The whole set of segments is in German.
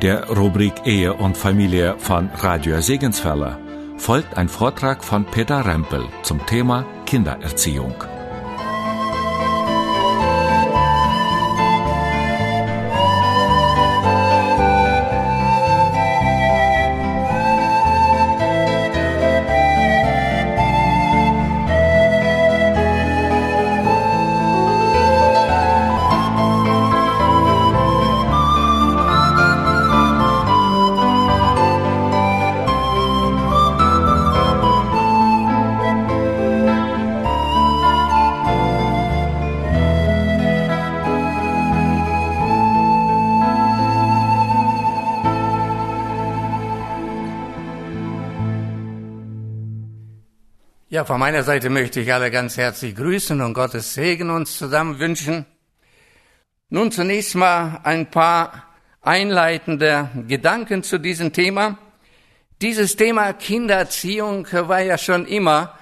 In der Rubrik Ehe und Familie von Radio Segensfeller folgt ein Vortrag von Peter Rempel zum Thema Kindererziehung. Ja, von meiner Seite möchte ich alle ganz herzlich grüßen und Gottes Segen uns zusammen wünschen. Nun zunächst mal ein paar einleitende Gedanken zu diesem Thema. Dieses Thema Kindererziehung war ja schon immer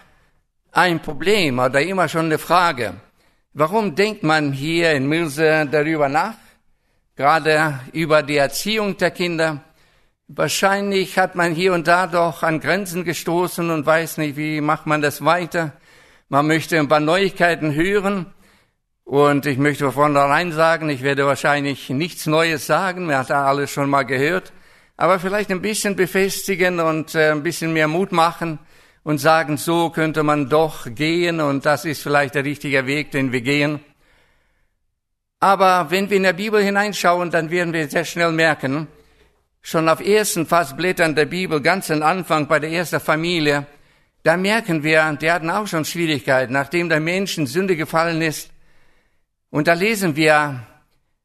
ein Problem oder immer schon eine Frage. Warum denkt man hier in Milse darüber nach? Gerade über die Erziehung der Kinder. Wahrscheinlich hat man hier und da doch an Grenzen gestoßen und weiß nicht, wie macht man das weiter. Man möchte ein paar Neuigkeiten hören. Und ich möchte von vornherein sagen, ich werde wahrscheinlich nichts Neues sagen. Man hat da alles schon mal gehört. Aber vielleicht ein bisschen befestigen und äh, ein bisschen mehr Mut machen und sagen, so könnte man doch gehen und das ist vielleicht der richtige Weg, den wir gehen. Aber wenn wir in der Bibel hineinschauen, dann werden wir sehr schnell merken, schon auf ersten Fassblättern der Bibel, ganz am Anfang bei der ersten Familie, da merken wir, die hatten auch schon Schwierigkeiten, nachdem der Mensch in Sünde gefallen ist. Und da lesen wir,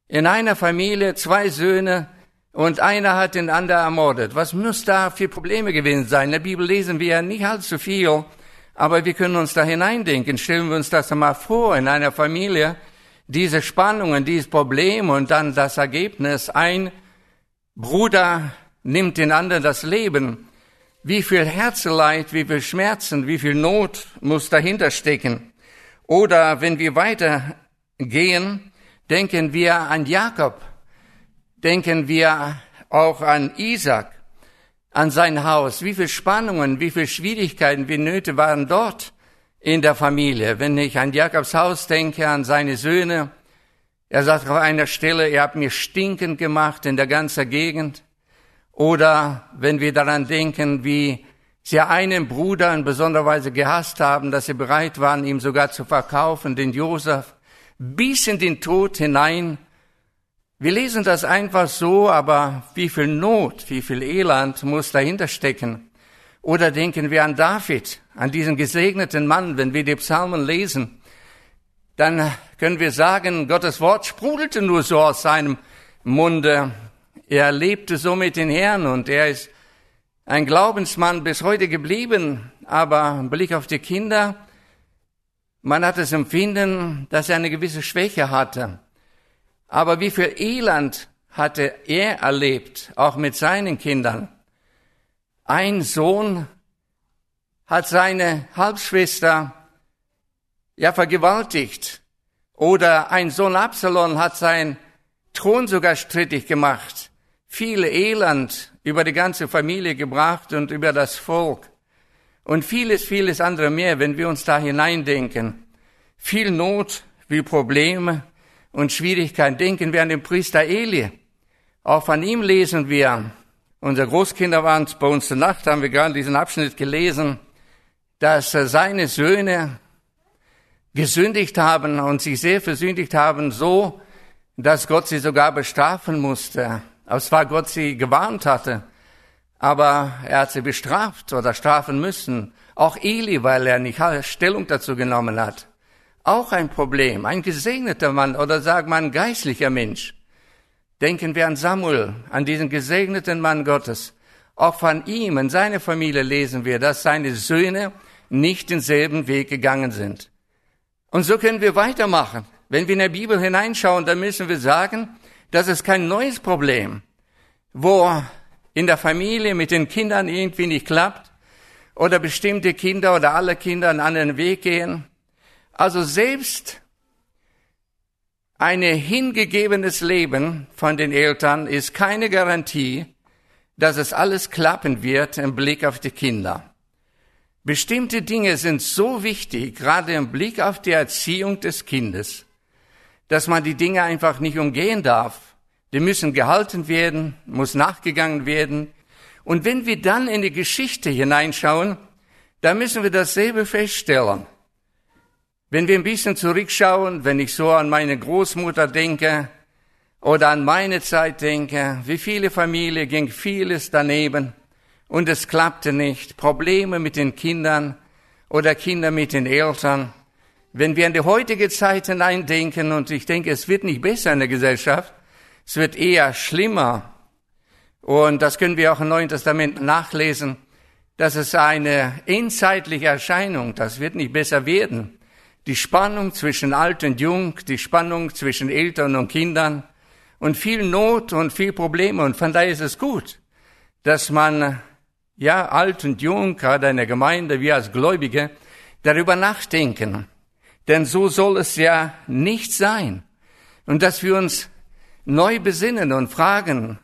in einer Familie zwei Söhne und einer hat den anderen ermordet. Was muss da für Probleme gewesen sein? In der Bibel lesen wir nicht allzu viel, aber wir können uns da hineindenken. Stellen wir uns das mal vor, in einer Familie, diese Spannungen, dieses Problem und dann das Ergebnis, ein Bruder nimmt den anderen das Leben. Wie viel Herzeleid, wie viel Schmerzen, wie viel Not muss dahinter stecken? Oder wenn wir weitergehen, denken wir an Jakob, denken wir auch an Isaac, an sein Haus. Wie viel Spannungen, wie viel Schwierigkeiten, wie Nöte waren dort in der Familie. Wenn ich an Jakobs Haus denke, an seine Söhne, er sagt auf einer Stelle, ihr habt mir stinkend gemacht in der ganzen Gegend. Oder wenn wir daran denken, wie sie einen Bruder in besonderer Weise gehasst haben, dass sie bereit waren, ihm sogar zu verkaufen, den Josef, bis in den Tod hinein. Wir lesen das einfach so, aber wie viel Not, wie viel Elend muss dahinter stecken? Oder denken wir an David, an diesen gesegneten Mann, wenn wir die Psalmen lesen dann können wir sagen, Gottes Wort sprudelte nur so aus seinem Munde. Er lebte so mit den Herrn und er ist ein Glaubensmann bis heute geblieben. Aber im Blick auf die Kinder, man hat das Empfinden, dass er eine gewisse Schwäche hatte. Aber wie viel Elend hatte er erlebt, auch mit seinen Kindern. Ein Sohn hat seine Halbschwester ja vergewaltigt. Oder ein Sohn Absalom hat sein Thron sogar strittig gemacht, viel Elend über die ganze Familie gebracht und über das Volk. Und vieles, vieles andere mehr, wenn wir uns da hineindenken. Viel Not, viel Probleme und Schwierigkeiten. Denken wir an den Priester Eli. Auch von ihm lesen wir, unsere Großkinder waren bei uns zur Nacht, haben wir gerade diesen Abschnitt gelesen, dass seine Söhne gesündigt haben und sich sehr versündigt haben, so, dass Gott sie sogar bestrafen musste. Aber zwar Gott sie gewarnt hatte, aber er hat sie bestraft oder strafen müssen. Auch Eli, weil er nicht Stellung dazu genommen hat. Auch ein Problem. Ein gesegneter Mann oder sagt man geistlicher Mensch. Denken wir an Samuel, an diesen gesegneten Mann Gottes. Auch von ihm und seiner Familie lesen wir, dass seine Söhne nicht denselben Weg gegangen sind. Und so können wir weitermachen. Wenn wir in der Bibel hineinschauen, dann müssen wir sagen, das ist kein neues Problem, wo in der Familie mit den Kindern irgendwie nicht klappt oder bestimmte Kinder oder alle Kinder einen anderen Weg gehen. Also selbst ein hingegebenes Leben von den Eltern ist keine Garantie, dass es alles klappen wird im Blick auf die Kinder. Bestimmte Dinge sind so wichtig, gerade im Blick auf die Erziehung des Kindes, dass man die Dinge einfach nicht umgehen darf. Die müssen gehalten werden, muss nachgegangen werden. Und wenn wir dann in die Geschichte hineinschauen, dann müssen wir dasselbe feststellen. Wenn wir ein bisschen zurückschauen, wenn ich so an meine Großmutter denke oder an meine Zeit denke, wie viele Familien ging vieles daneben und es klappte nicht, Probleme mit den Kindern oder Kinder mit den Eltern. Wenn wir an die heutige Zeit hineindenken und ich denke, es wird nicht besser in der Gesellschaft, es wird eher schlimmer. Und das können wir auch im Neuen Testament nachlesen, dass es eine endzeitliche Erscheinung, das wird nicht besser werden die Spannung zwischen alt und jung, die Spannung zwischen Eltern und Kindern und viel Not und viel Probleme. Und von daher ist es gut, dass man, ja, alt und jung, gerade in der Gemeinde, wir als Gläubige, darüber nachdenken. Denn so soll es ja nicht sein. Und dass wir uns neu besinnen und fragen,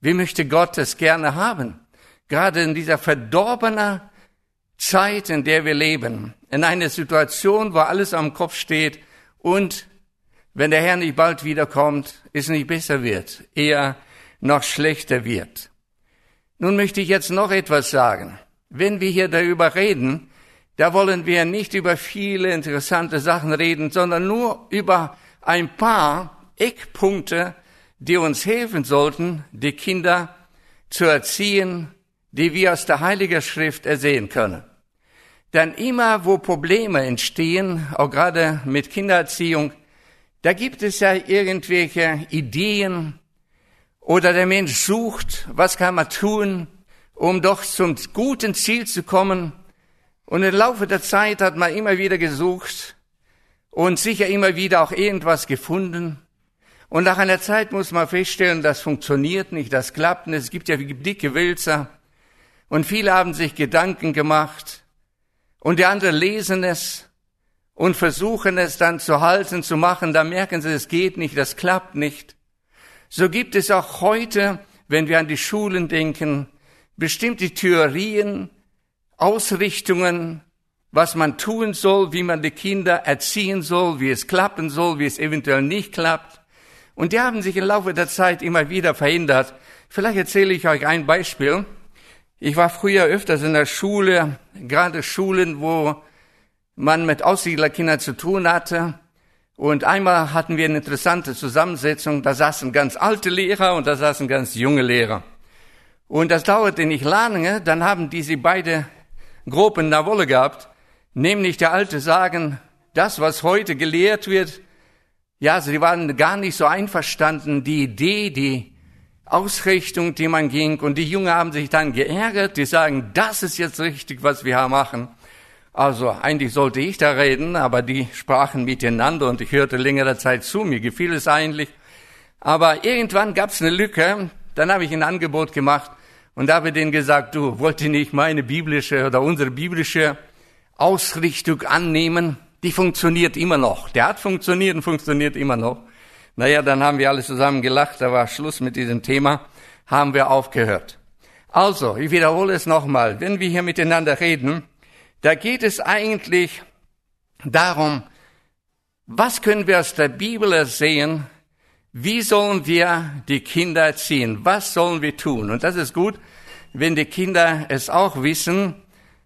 wie möchte Gott es gerne haben? Gerade in dieser verdorbenen Zeit, in der wir leben, in einer Situation, wo alles am Kopf steht und wenn der Herr nicht bald wiederkommt, es nicht besser wird, eher noch schlechter wird. Nun möchte ich jetzt noch etwas sagen. Wenn wir hier darüber reden, da wollen wir nicht über viele interessante Sachen reden, sondern nur über ein paar Eckpunkte, die uns helfen sollten, die Kinder zu erziehen, die wir aus der Heiligen Schrift ersehen können. Denn immer, wo Probleme entstehen, auch gerade mit Kindererziehung, da gibt es ja irgendwelche Ideen oder der Mensch sucht, was kann man tun, um doch zum guten Ziel zu kommen. Und im Laufe der Zeit hat man immer wieder gesucht und sicher immer wieder auch irgendwas gefunden. Und nach einer Zeit muss man feststellen, das funktioniert nicht, das klappt nicht. Es gibt ja dicke Wälzer. Und viele haben sich Gedanken gemacht, und die anderen lesen es und versuchen es dann zu halten, zu machen, da merken sie, es geht nicht, das klappt nicht. So gibt es auch heute, wenn wir an die Schulen denken, bestimmte Theorien, Ausrichtungen, was man tun soll, wie man die Kinder erziehen soll, wie es klappen soll, wie es eventuell nicht klappt. Und die haben sich im Laufe der Zeit immer wieder verändert. Vielleicht erzähle ich euch ein Beispiel. Ich war früher öfters in der Schule, gerade Schulen, wo man mit Aussiedlerkindern zu tun hatte. Und einmal hatten wir eine interessante Zusammensetzung. Da saßen ganz alte Lehrer und da saßen ganz junge Lehrer. Und das dauerte nicht lange, dann haben diese beide Gruppen in der Wolle gehabt. Nämlich der Alte sagen, das, was heute gelehrt wird, ja, sie waren gar nicht so einverstanden. Die Idee, die Ausrichtung, die man ging. Und die Jungen haben sich dann geärgert. Die sagen, das ist jetzt richtig, was wir machen. Also eigentlich sollte ich da reden, aber die sprachen miteinander und ich hörte längere Zeit zu. Mir gefiel es eigentlich. Aber irgendwann gab es eine Lücke. Dann habe ich ein Angebot gemacht und habe denen gesagt, du wollt ihr nicht meine biblische oder unsere biblische Ausrichtung annehmen? Die funktioniert immer noch. Der hat funktioniert und funktioniert immer noch. Naja, dann haben wir alle zusammen gelacht, da war Schluss mit diesem Thema, haben wir aufgehört. Also, ich wiederhole es nochmal, wenn wir hier miteinander reden, da geht es eigentlich darum, was können wir aus der Bibel sehen, wie sollen wir die Kinder erziehen, was sollen wir tun? Und das ist gut, wenn die Kinder es auch wissen,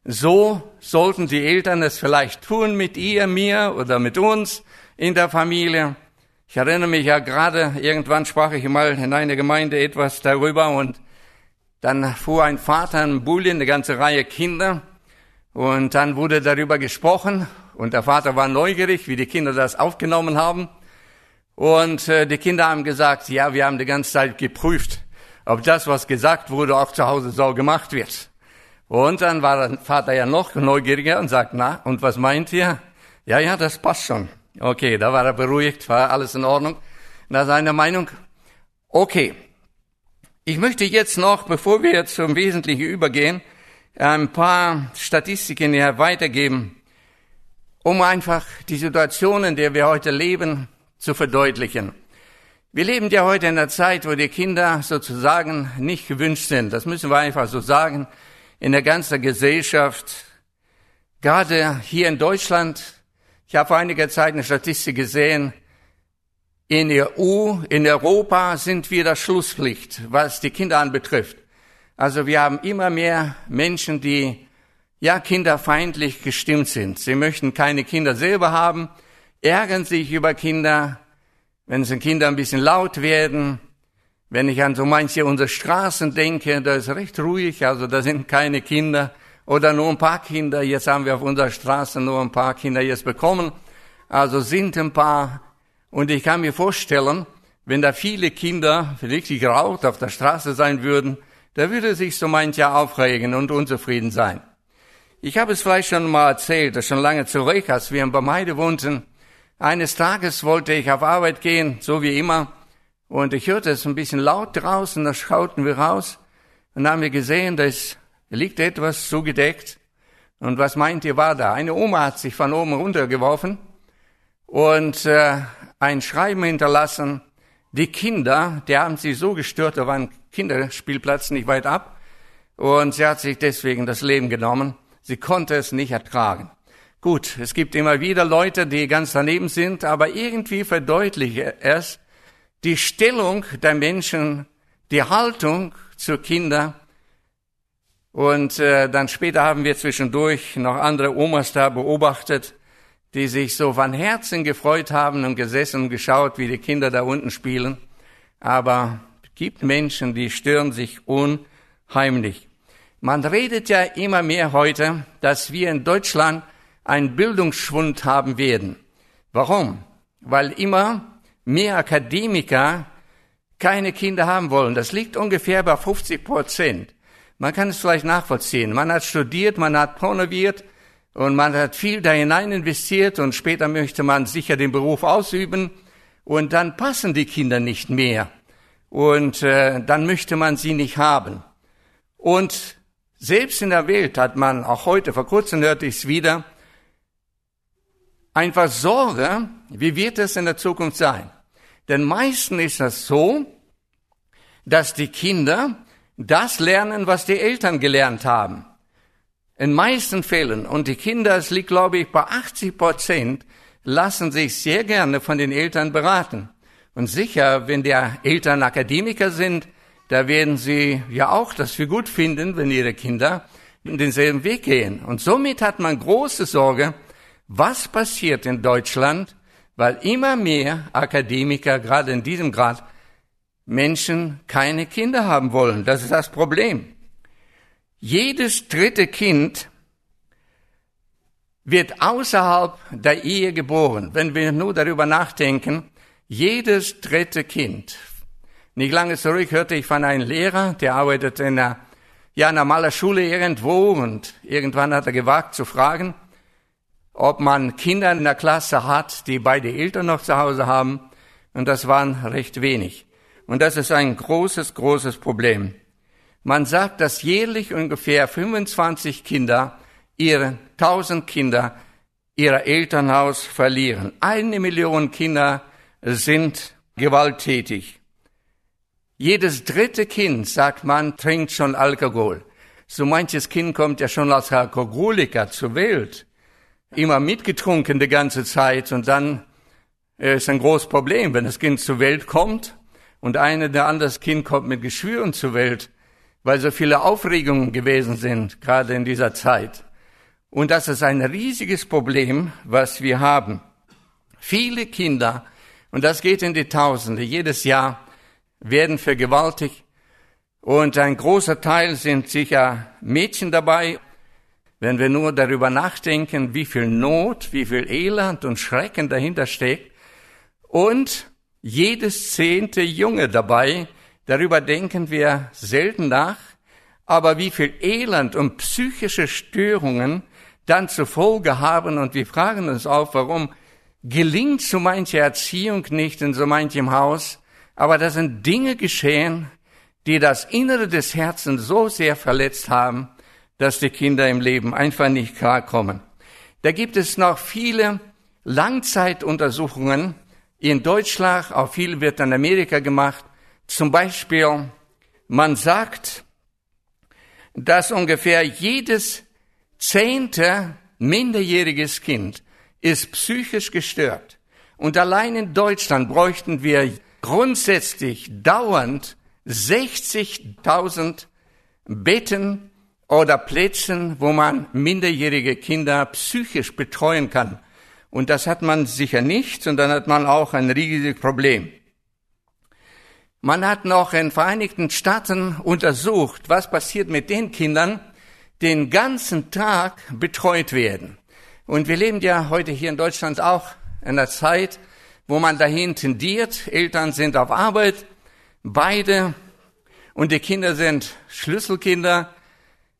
so sollten die Eltern es vielleicht tun mit ihr, mir oder mit uns in der Familie. Ich erinnere mich ja gerade, irgendwann sprach ich mal in einer Gemeinde etwas darüber und dann fuhr ein Vater einen Bulli, eine ganze Reihe Kinder und dann wurde darüber gesprochen und der Vater war neugierig, wie die Kinder das aufgenommen haben und äh, die Kinder haben gesagt, ja, wir haben die ganze Zeit geprüft, ob das, was gesagt wurde, auch zu Hause so gemacht wird. Und dann war der Vater ja noch neugieriger und sagt, na, und was meint ihr? Ja, ja, das passt schon. Okay, da war er beruhigt, war alles in Ordnung. Nach seiner Meinung. Okay. Ich möchte jetzt noch, bevor wir zum Wesentlichen übergehen, ein paar Statistiken hier weitergeben, um einfach die Situation, in der wir heute leben, zu verdeutlichen. Wir leben ja heute in einer Zeit, wo die Kinder sozusagen nicht gewünscht sind. Das müssen wir einfach so sagen. In der ganzen Gesellschaft, gerade hier in Deutschland, ich habe vor einiger Zeit eine Statistik gesehen, in der EU, in Europa sind wir der Schlusspflicht, was die Kinder anbetrifft. Also wir haben immer mehr Menschen, die ja kinderfeindlich gestimmt sind. Sie möchten keine Kinder selber haben, ärgern sich über Kinder, wenn es den Kindern ein bisschen laut werden. Wenn ich an so manche unserer Straßen denke, da ist recht ruhig, also da sind keine Kinder oder nur ein paar Kinder. Jetzt haben wir auf unserer Straße nur ein paar Kinder jetzt bekommen. Also sind ein paar. Und ich kann mir vorstellen, wenn da viele Kinder richtig laut auf der Straße sein würden, da würde sich so mancher aufregen und unzufrieden sein. Ich habe es vielleicht schon mal erzählt, das schon lange zurück, als wir in Bermeide wohnten. Eines Tages wollte ich auf Arbeit gehen, so wie immer, und ich hörte es ein bisschen laut draußen, da schauten wir raus und haben wir gesehen, da liegt etwas zugedeckt. Und was meint ihr war da? Eine Oma hat sich von oben runtergeworfen und äh, ein Schreiben hinterlassen. Die Kinder, die haben sie so gestört, da war ein Kinderspielplatz nicht weit ab, und sie hat sich deswegen das Leben genommen. Sie konnte es nicht ertragen. Gut, es gibt immer wieder Leute, die ganz daneben sind, aber irgendwie verdeutliche es die Stellung der Menschen, die Haltung zu Kindern. Und äh, dann später haben wir zwischendurch noch andere Omas da beobachtet, die sich so von Herzen gefreut haben und gesessen und geschaut, wie die Kinder da unten spielen. Aber gibt Menschen, die stören sich unheimlich. Man redet ja immer mehr heute, dass wir in Deutschland einen Bildungsschwund haben werden. Warum? Weil immer mehr Akademiker keine Kinder haben wollen. Das liegt ungefähr bei 50 Prozent. Man kann es vielleicht nachvollziehen. Man hat studiert, man hat promoviert und man hat viel da hinein investiert und später möchte man sicher den Beruf ausüben und dann passen die Kinder nicht mehr und äh, dann möchte man sie nicht haben. Und selbst in der Welt hat man, auch heute, vor kurzem hörte ich es wieder, einfach Sorge, wie wird es in der Zukunft sein? Denn meistens ist das so, dass die Kinder das lernen, was die Eltern gelernt haben. In meisten Fällen, und die Kinder, es liegt glaube ich bei 80 Prozent, lassen sich sehr gerne von den Eltern beraten. Und sicher, wenn die Eltern Akademiker sind, da werden sie ja auch das für gut finden, wenn ihre Kinder denselben Weg gehen. Und somit hat man große Sorge, was passiert in Deutschland, weil immer mehr Akademiker, gerade in diesem Grad, Menschen keine Kinder haben wollen. Das ist das Problem. Jedes dritte Kind wird außerhalb der Ehe geboren. Wenn wir nur darüber nachdenken, jedes dritte Kind nicht lange zurück hörte ich von einem Lehrer, der arbeitet in einer ja, normaler Schule irgendwo und irgendwann hat er gewagt zu fragen, ob man Kinder in der Klasse hat, die beide Eltern noch zu Hause haben. Und das waren recht wenig. Und das ist ein großes, großes Problem. Man sagt, dass jährlich ungefähr 25 Kinder ihre 1000 Kinder ihr Elternhaus verlieren. Eine Million Kinder sind gewalttätig. Jedes dritte Kind, sagt man, trinkt schon Alkohol. So manches Kind kommt ja schon als Alkoholiker zur Welt. Immer mitgetrunken die ganze Zeit und dann äh, ist ein großes Problem, wenn das Kind zur Welt kommt und eine der anderes Kind kommt mit Geschwüren zur Welt, weil so viele Aufregungen gewesen sind, gerade in dieser Zeit. Und das ist ein riesiges Problem, was wir haben. Viele Kinder, und das geht in die Tausende. Jedes Jahr, werden vergewaltigt. Und ein großer Teil sind sicher Mädchen dabei. Wenn wir nur darüber nachdenken, wie viel Not, wie viel Elend und Schrecken dahinter steckt. Und jedes zehnte Junge dabei, darüber denken wir selten nach, aber wie viel Elend und psychische Störungen dann zur Folge haben. Und wir fragen uns auch, warum gelingt so manche Erziehung nicht in so manchem Haus, aber da sind Dinge geschehen, die das Innere des Herzens so sehr verletzt haben, dass die Kinder im Leben einfach nicht klarkommen. Da gibt es noch viele Langzeituntersuchungen in Deutschland, auch viel wird in Amerika gemacht. Zum Beispiel, man sagt, dass ungefähr jedes zehnte minderjähriges Kind ist psychisch gestört. Und allein in Deutschland bräuchten wir grundsätzlich dauernd 60.000 Betten oder Plätzen, wo man minderjährige Kinder psychisch betreuen kann. Und das hat man sicher nicht, und dann hat man auch ein riesiges Problem. Man hat noch in Vereinigten Staaten untersucht, was passiert mit den Kindern, die den ganzen Tag betreut werden. Und wir leben ja heute hier in Deutschland auch in einer Zeit, wo man dahin tendiert. Eltern sind auf Arbeit, beide, und die Kinder sind Schlüsselkinder.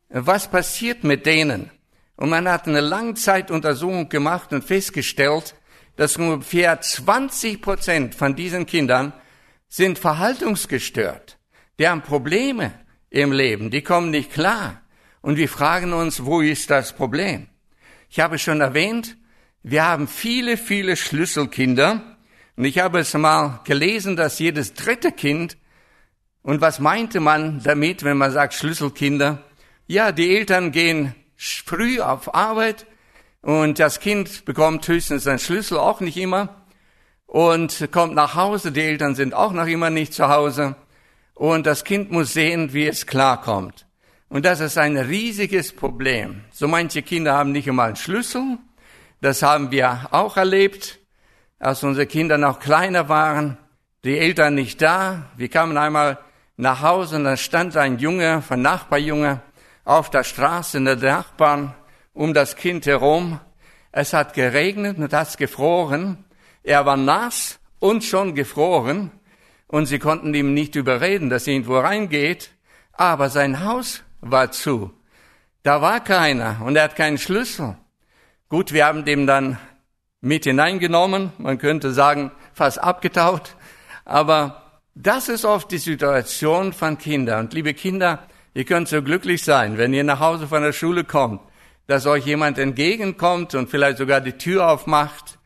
Was passiert mit denen? Und man hat eine Langzeituntersuchung gemacht und festgestellt, dass ungefähr 20 Prozent von diesen Kindern sind verhaltungsgestört. Die haben Probleme im Leben, die kommen nicht klar. Und wir fragen uns, wo ist das Problem? Ich habe schon erwähnt, wir haben viele, viele Schlüsselkinder. Und ich habe es mal gelesen, dass jedes dritte Kind, und was meinte man damit, wenn man sagt Schlüsselkinder? Ja, die Eltern gehen früh auf Arbeit und das Kind bekommt höchstens einen Schlüssel, auch nicht immer und kommt nach Hause. Die Eltern sind auch noch immer nicht zu Hause. Und das Kind muss sehen, wie es klarkommt. Und das ist ein riesiges Problem. So manche Kinder haben nicht einmal einen Schlüssel. Das haben wir auch erlebt, als unsere Kinder noch kleiner waren. Die Eltern nicht da. Wir kamen einmal nach Hause und da stand ein Junge, ein Nachbarjunge, auf der Straße in der Nachbarn um das Kind herum. Es hat geregnet und hat gefroren. Er war nass und schon gefroren und sie konnten ihm nicht überreden, dass er irgendwo reingeht, aber sein Haus war zu. Da war keiner und er hat keinen Schlüssel. Gut, wir haben dem dann mit hineingenommen, man könnte sagen, fast abgetaut, aber das ist oft die Situation von Kindern. Und liebe Kinder, ihr könnt so glücklich sein, wenn ihr nach Hause von der Schule kommt, dass euch jemand entgegenkommt und vielleicht sogar die Tür aufmacht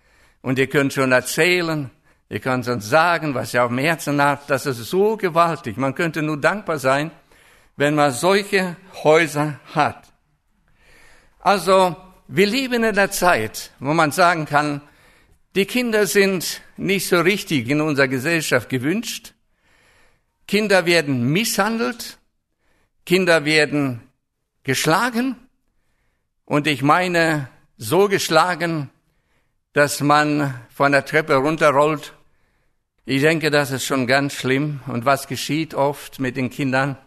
und ihr könnt schon erzählen, ihr könnt uns sagen, was ihr auf dem Herzen habt. Das ist so gewaltig. Man könnte nur dankbar sein, wenn man solche Häuser hat. Also, wir leben in der Zeit, wo man sagen kann, die Kinder sind nicht so richtig in unserer Gesellschaft gewünscht. Kinder werden misshandelt. Kinder werden geschlagen. Und ich meine, so geschlagen, dass man von der Treppe runterrollt. Ich denke, das ist schon ganz schlimm. Und was geschieht oft mit den Kindern?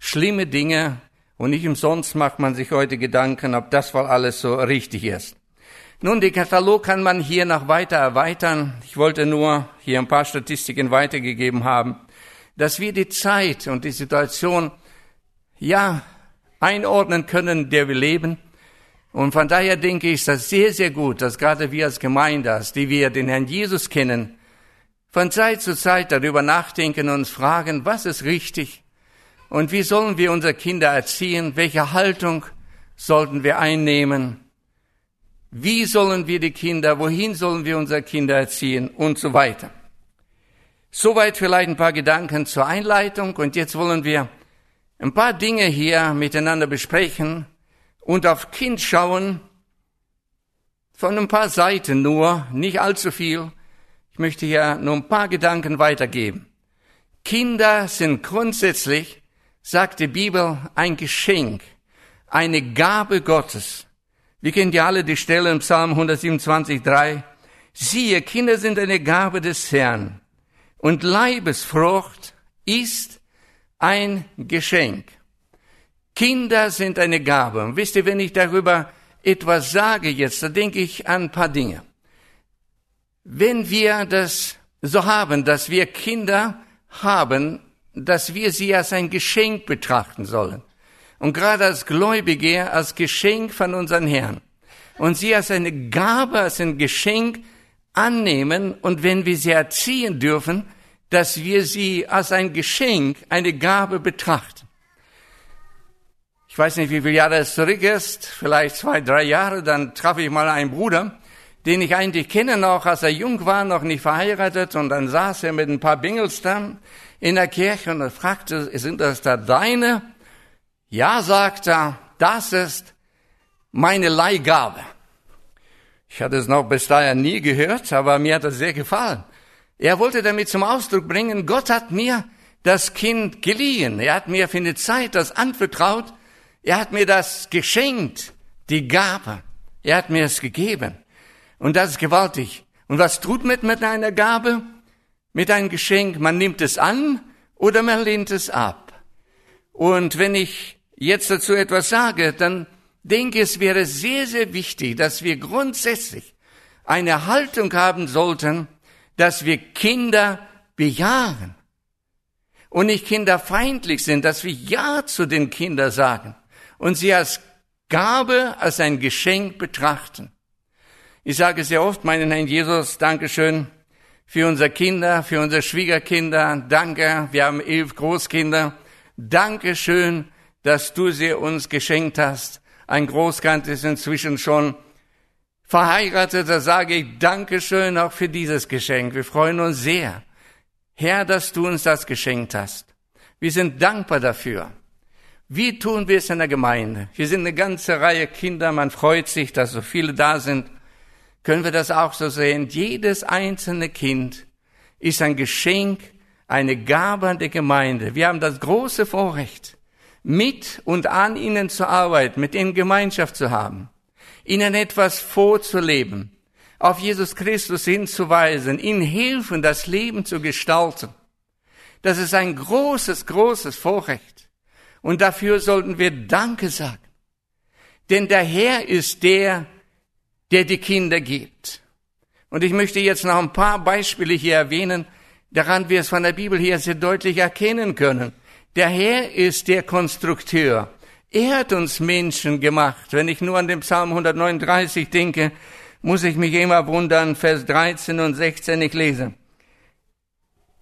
Schlimme Dinge. Und nicht umsonst macht man sich heute Gedanken, ob das wohl alles so richtig ist. Nun, den Katalog kann man hier noch weiter erweitern. Ich wollte nur hier ein paar Statistiken weitergegeben haben, dass wir die Zeit und die Situation, ja, einordnen können, in der wir leben und von daher denke ich, ist das sehr, sehr gut, dass gerade wir als Gemeinde, die wir den Herrn Jesus kennen, von Zeit zu Zeit darüber nachdenken und uns fragen, was ist richtig und wie sollen wir unsere Kinder erziehen, welche Haltung sollten wir einnehmen, wie sollen wir die Kinder, wohin sollen wir unsere Kinder erziehen und so weiter. Soweit vielleicht ein paar Gedanken zur Einleitung und jetzt wollen wir ein paar Dinge hier miteinander besprechen, und auf Kind schauen von ein paar Seiten nur, nicht allzu viel. Ich möchte hier nur ein paar Gedanken weitergeben. Kinder sind grundsätzlich, sagt die Bibel, ein Geschenk, eine Gabe Gottes. Wir kennen ja alle die Stelle im Psalm 127,3. Siehe, Kinder sind eine Gabe des Herrn und Leibesfrucht ist ein Geschenk. Kinder sind eine Gabe. Und wisst ihr, wenn ich darüber etwas sage jetzt, dann denke ich an ein paar Dinge. Wenn wir das so haben, dass wir Kinder haben, dass wir sie als ein Geschenk betrachten sollen. Und gerade als Gläubige als Geschenk von unseren Herrn. Und sie als eine Gabe, als ein Geschenk annehmen. Und wenn wir sie erziehen dürfen, dass wir sie als ein Geschenk, eine Gabe betrachten. Ich weiß nicht, wie viele Jahre es zurück ist, vielleicht zwei, drei Jahre, dann traf ich mal einen Bruder, den ich eigentlich kenne noch, als er jung war, noch nicht verheiratet, und dann saß er mit ein paar Bingels dann in der Kirche und er fragte, sind das da deine? Ja, sagt er, das ist meine Leihgabe. Ich hatte es noch bis dahin nie gehört, aber mir hat es sehr gefallen. Er wollte damit zum Ausdruck bringen, Gott hat mir das Kind geliehen. Er hat mir für eine Zeit das anvertraut. Er hat mir das geschenkt, die Gabe. Er hat mir es gegeben. Und das ist gewaltig. Und was tut man mit einer Gabe? Mit einem Geschenk? Man nimmt es an oder man lehnt es ab. Und wenn ich jetzt dazu etwas sage, dann denke, es wäre sehr, sehr wichtig, dass wir grundsätzlich eine Haltung haben sollten, dass wir Kinder bejahen und nicht kinderfeindlich sind, dass wir Ja zu den Kindern sagen und sie als Gabe, als ein Geschenk betrachten. Ich sage sehr oft meinen Herrn Jesus, Dankeschön für unsere Kinder, für unsere Schwiegerkinder, danke, wir haben elf Großkinder, Dankeschön, dass du sie uns geschenkt hast. Ein Großkind ist inzwischen schon verheiratet, da sage ich Dankeschön auch für dieses Geschenk. Wir freuen uns sehr. Herr, dass du uns das geschenkt hast. Wir sind dankbar dafür. Wie tun wir es in der Gemeinde? Wir sind eine ganze Reihe Kinder, man freut sich, dass so viele da sind. Können wir das auch so sehen? Jedes einzelne Kind ist ein Geschenk, eine Gabe an der Gemeinde. Wir haben das große Vorrecht, mit und an ihnen zu arbeiten, mit ihnen Gemeinschaft zu haben, ihnen etwas vorzuleben, auf Jesus Christus hinzuweisen, ihnen helfen, das Leben zu gestalten. Das ist ein großes, großes Vorrecht. Und dafür sollten wir Danke sagen. Denn der Herr ist der, der die Kinder gibt. Und ich möchte jetzt noch ein paar Beispiele hier erwähnen, daran wir es von der Bibel her sehr deutlich erkennen können. Der Herr ist der Konstrukteur. Er hat uns Menschen gemacht. Wenn ich nur an den Psalm 139 denke, muss ich mich immer wundern, Vers 13 und 16 ich lese.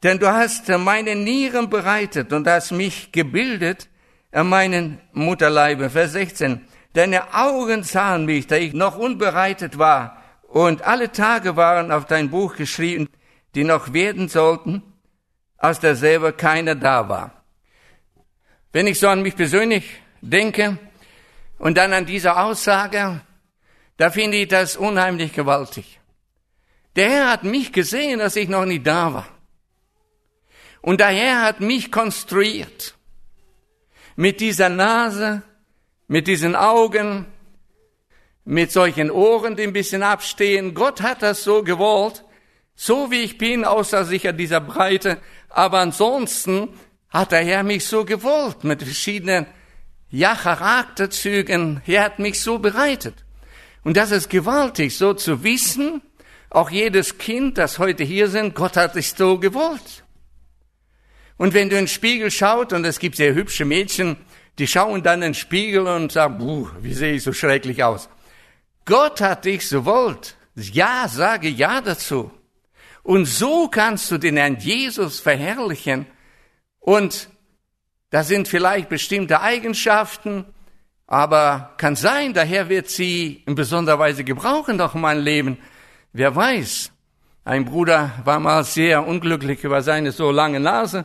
Denn du hast meine Nieren bereitet und hast mich gebildet an meinen Mutterleibe. Vers 16. Deine Augen sahen mich, da ich noch unbereitet war, und alle Tage waren auf dein Buch geschrieben, die noch werden sollten, als da selber keiner da war. Wenn ich so an mich persönlich denke und dann an diese Aussage, da finde ich das unheimlich gewaltig. Der Herr hat mich gesehen, dass ich noch nicht da war. Und der Herr hat mich konstruiert. Mit dieser Nase, mit diesen Augen, mit solchen Ohren, die ein bisschen abstehen. Gott hat das so gewollt, so wie ich bin, außer sicher dieser Breite. Aber ansonsten hat der Herr mich so gewollt, mit verschiedenen, ja, Charakterzügen. Er hat mich so bereitet. Und das ist gewaltig, so zu wissen, auch jedes Kind, das heute hier sind, Gott hat dich so gewollt. Und wenn du in den Spiegel schaut, und es gibt sehr hübsche Mädchen, die schauen dann in den Spiegel und sagen, Buh, wie sehe ich so schrecklich aus. Gott hat dich so wollt. Ja, sage ja dazu. Und so kannst du den Herrn Jesus verherrlichen und da sind vielleicht bestimmte Eigenschaften, aber kann sein, daher wird sie in besonderer Weise gebrauchen doch mein Leben. Wer weiß. Ein Bruder war mal sehr unglücklich über seine so lange Nase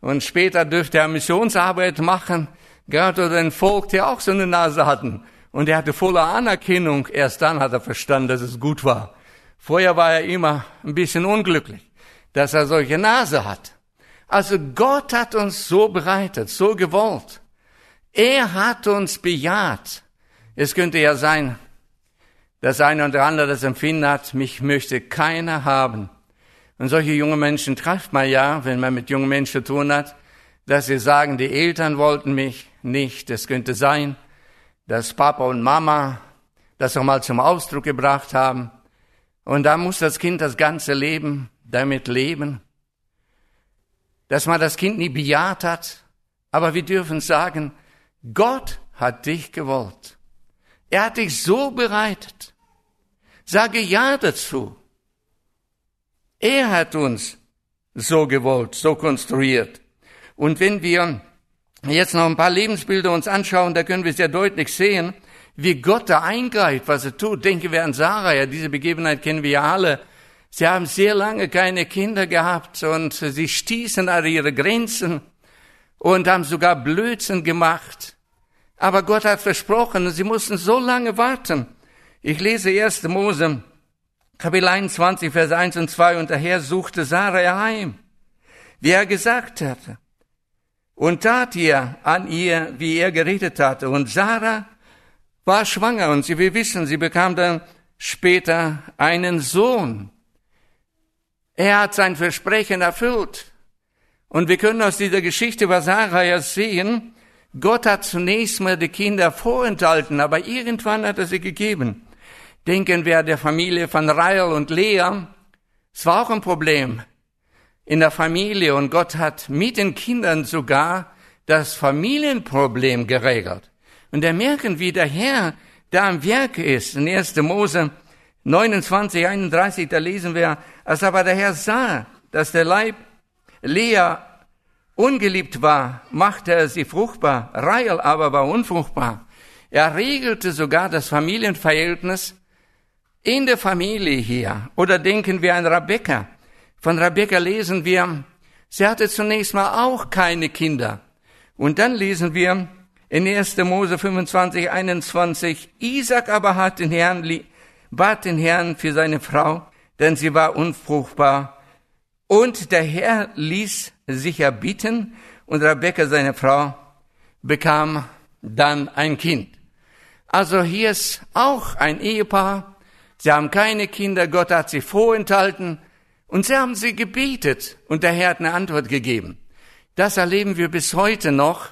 und später dürfte er Missionsarbeit machen, gerade den Volk, der auch so eine Nase hatten. Und er hatte volle Anerkennung. Erst dann hat er verstanden, dass es gut war. Vorher war er immer ein bisschen unglücklich, dass er solche Nase hat. Also Gott hat uns so bereitet, so gewollt. Er hat uns bejaht. Es könnte ja sein, dass einer oder andere das Empfinden hat, mich möchte keiner haben. Und solche junge Menschen trifft man ja, wenn man mit jungen Menschen zu tun hat, dass sie sagen, die Eltern wollten mich nicht. Es könnte sein, dass Papa und Mama das nochmal zum Ausdruck gebracht haben. Und da muss das Kind das ganze Leben damit leben dass man das Kind nie bejaht hat. Aber wir dürfen sagen, Gott hat dich gewollt. Er hat dich so bereitet. Sage Ja dazu. Er hat uns so gewollt, so konstruiert. Und wenn wir jetzt noch ein paar Lebensbilder uns anschauen, da können wir sehr deutlich sehen, wie Gott da eingreift, was er tut. Denken wir an Sarah, ja, diese Begebenheit kennen wir ja alle. Sie haben sehr lange keine Kinder gehabt und sie stießen an ihre Grenzen und haben sogar Blödsinn gemacht. Aber Gott hat versprochen, sie mussten so lange warten. Ich lese 1. Mose, Kapitel 21, Vers 1 und 2, und der Herr suchte Sarah heim, wie er gesagt hatte, und tat ihr an ihr, wie er geredet hatte. Und Sarah war schwanger und sie, wir wissen, sie bekam dann später einen Sohn. Er hat sein Versprechen erfüllt. Und wir können aus dieser Geschichte über Sarah ja sehen, Gott hat zunächst mal die Kinder vorenthalten, aber irgendwann hat er sie gegeben. Denken wir der Familie von Rael und Lea. Es war auch ein Problem in der Familie und Gott hat mit den Kindern sogar das Familienproblem geregelt. Und da merken, wie der Herr da am Werk ist. In 1. Mose 29, 31, da lesen wir, als aber der Herr sah, dass der Leib Lea ungeliebt war, machte er sie fruchtbar, Rael aber war unfruchtbar. Er regelte sogar das Familienverhältnis in der Familie hier. Oder denken wir an Rebecca. Von Rebecca lesen wir, sie hatte zunächst mal auch keine Kinder. Und dann lesen wir, in 1. Mose 25, 21, Isaac aber hat den Herrn, bat den Herrn für seine Frau, denn sie war unfruchtbar. Und der Herr ließ sich erbieten und Rebecca, seine Frau, bekam dann ein Kind. Also hier ist auch ein Ehepaar. Sie haben keine Kinder, Gott hat sie vorenthalten und sie haben sie gebetet und der Herr hat eine Antwort gegeben. Das erleben wir bis heute noch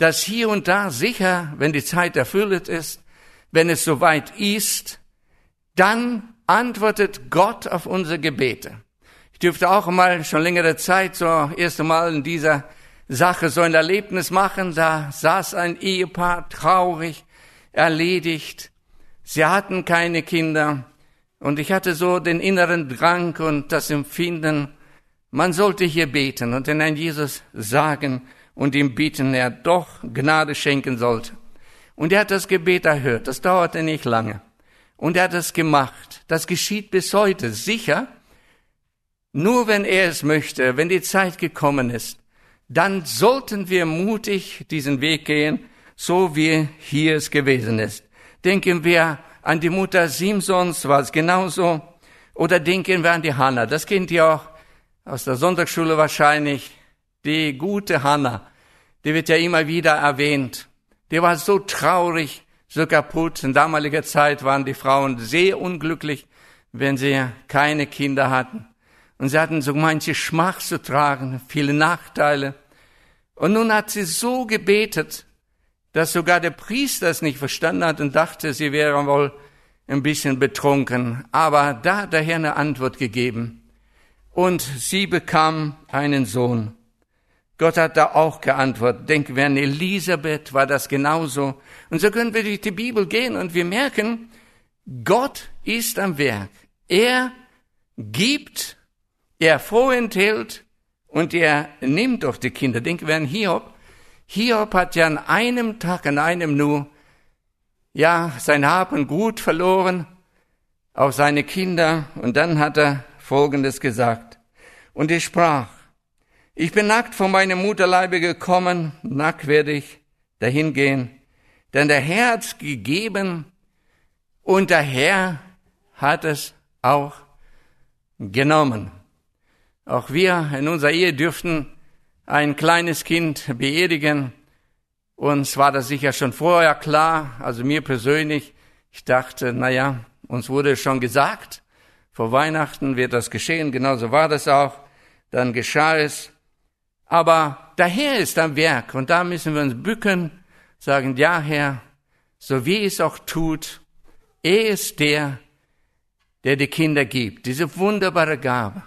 dass hier und da sicher, wenn die Zeit erfüllt ist, wenn es soweit ist, dann antwortet Gott auf unsere Gebete. Ich dürfte auch mal schon längere Zeit so erst einmal in dieser Sache so ein Erlebnis machen. Da saß ein Ehepaar traurig, erledigt. Sie hatten keine Kinder. Und ich hatte so den inneren Drang und das Empfinden, man sollte hier beten und den Herrn Jesus sagen, und ihm bieten, er doch Gnade schenken sollte. Und er hat das Gebet erhört. Das dauerte nicht lange. Und er hat es gemacht. Das geschieht bis heute. Sicher. Nur wenn er es möchte, wenn die Zeit gekommen ist, dann sollten wir mutig diesen Weg gehen, so wie hier es gewesen ist. Denken wir an die Mutter Simsons, war es genauso. Oder denken wir an die Hanna. Das kennt ihr auch aus der Sonntagsschule wahrscheinlich. Die gute Hanna, die wird ja immer wieder erwähnt. Die war so traurig, so kaputt. In damaliger Zeit waren die Frauen sehr unglücklich, wenn sie keine Kinder hatten. Und sie hatten so manche Schmach zu tragen, viele Nachteile. Und nun hat sie so gebetet, dass sogar der Priester es nicht verstanden hat und dachte, sie wäre wohl ein bisschen betrunken. Aber da hat der Herr eine Antwort gegeben. Und sie bekam einen Sohn. Gott hat da auch geantwortet. Denken wir an Elisabeth, war das genauso. Und so können wir durch die Bibel gehen und wir merken, Gott ist am Werk. Er gibt, er vorenthält und er nimmt auf die Kinder. Denken wir an Hiob. Hiob hat ja an einem Tag, an einem nur, ja, sein Haben gut verloren, auch seine Kinder. Und dann hat er Folgendes gesagt. Und er sprach, ich bin nackt von meinem Mutterleibe gekommen, nackt werde ich dahin gehen. Denn der Herr hat's gegeben und der Herr hat es auch genommen. Auch wir in unserer Ehe dürften ein kleines Kind beerdigen. Uns war das sicher schon vorher klar, also mir persönlich. Ich dachte, na ja, uns wurde schon gesagt, vor Weihnachten wird das geschehen, genauso war das auch. Dann geschah es. Aber der Herr ist am Werk und da müssen wir uns bücken, sagen, ja Herr, so wie es auch tut, er ist der, der die Kinder gibt, diese wunderbare Gabe.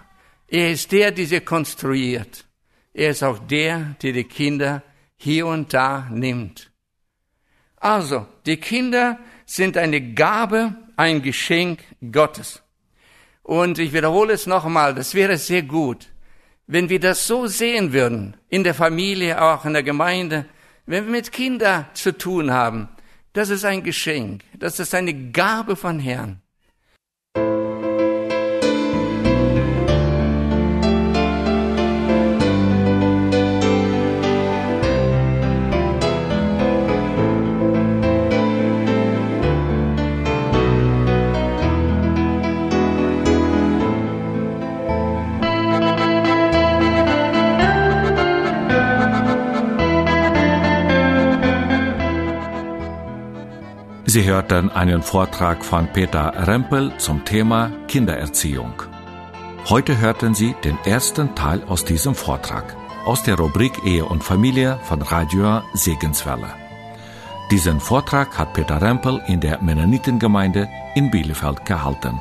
Er ist der, der sie konstruiert. Er ist auch der, der die Kinder hier und da nimmt. Also, die Kinder sind eine Gabe, ein Geschenk Gottes. Und ich wiederhole es noch einmal, das wäre sehr gut, wenn wir das so sehen würden, in der Familie, auch in der Gemeinde, wenn wir mit Kindern zu tun haben, Das ist ein Geschenk. Das ist eine Gabe von Herrn. Sie hörten einen Vortrag von Peter Rempel zum Thema Kindererziehung. Heute hörten Sie den ersten Teil aus diesem Vortrag, aus der Rubrik Ehe und Familie von Radio Segenswelle. Diesen Vortrag hat Peter Rempel in der Mennonitengemeinde in Bielefeld gehalten.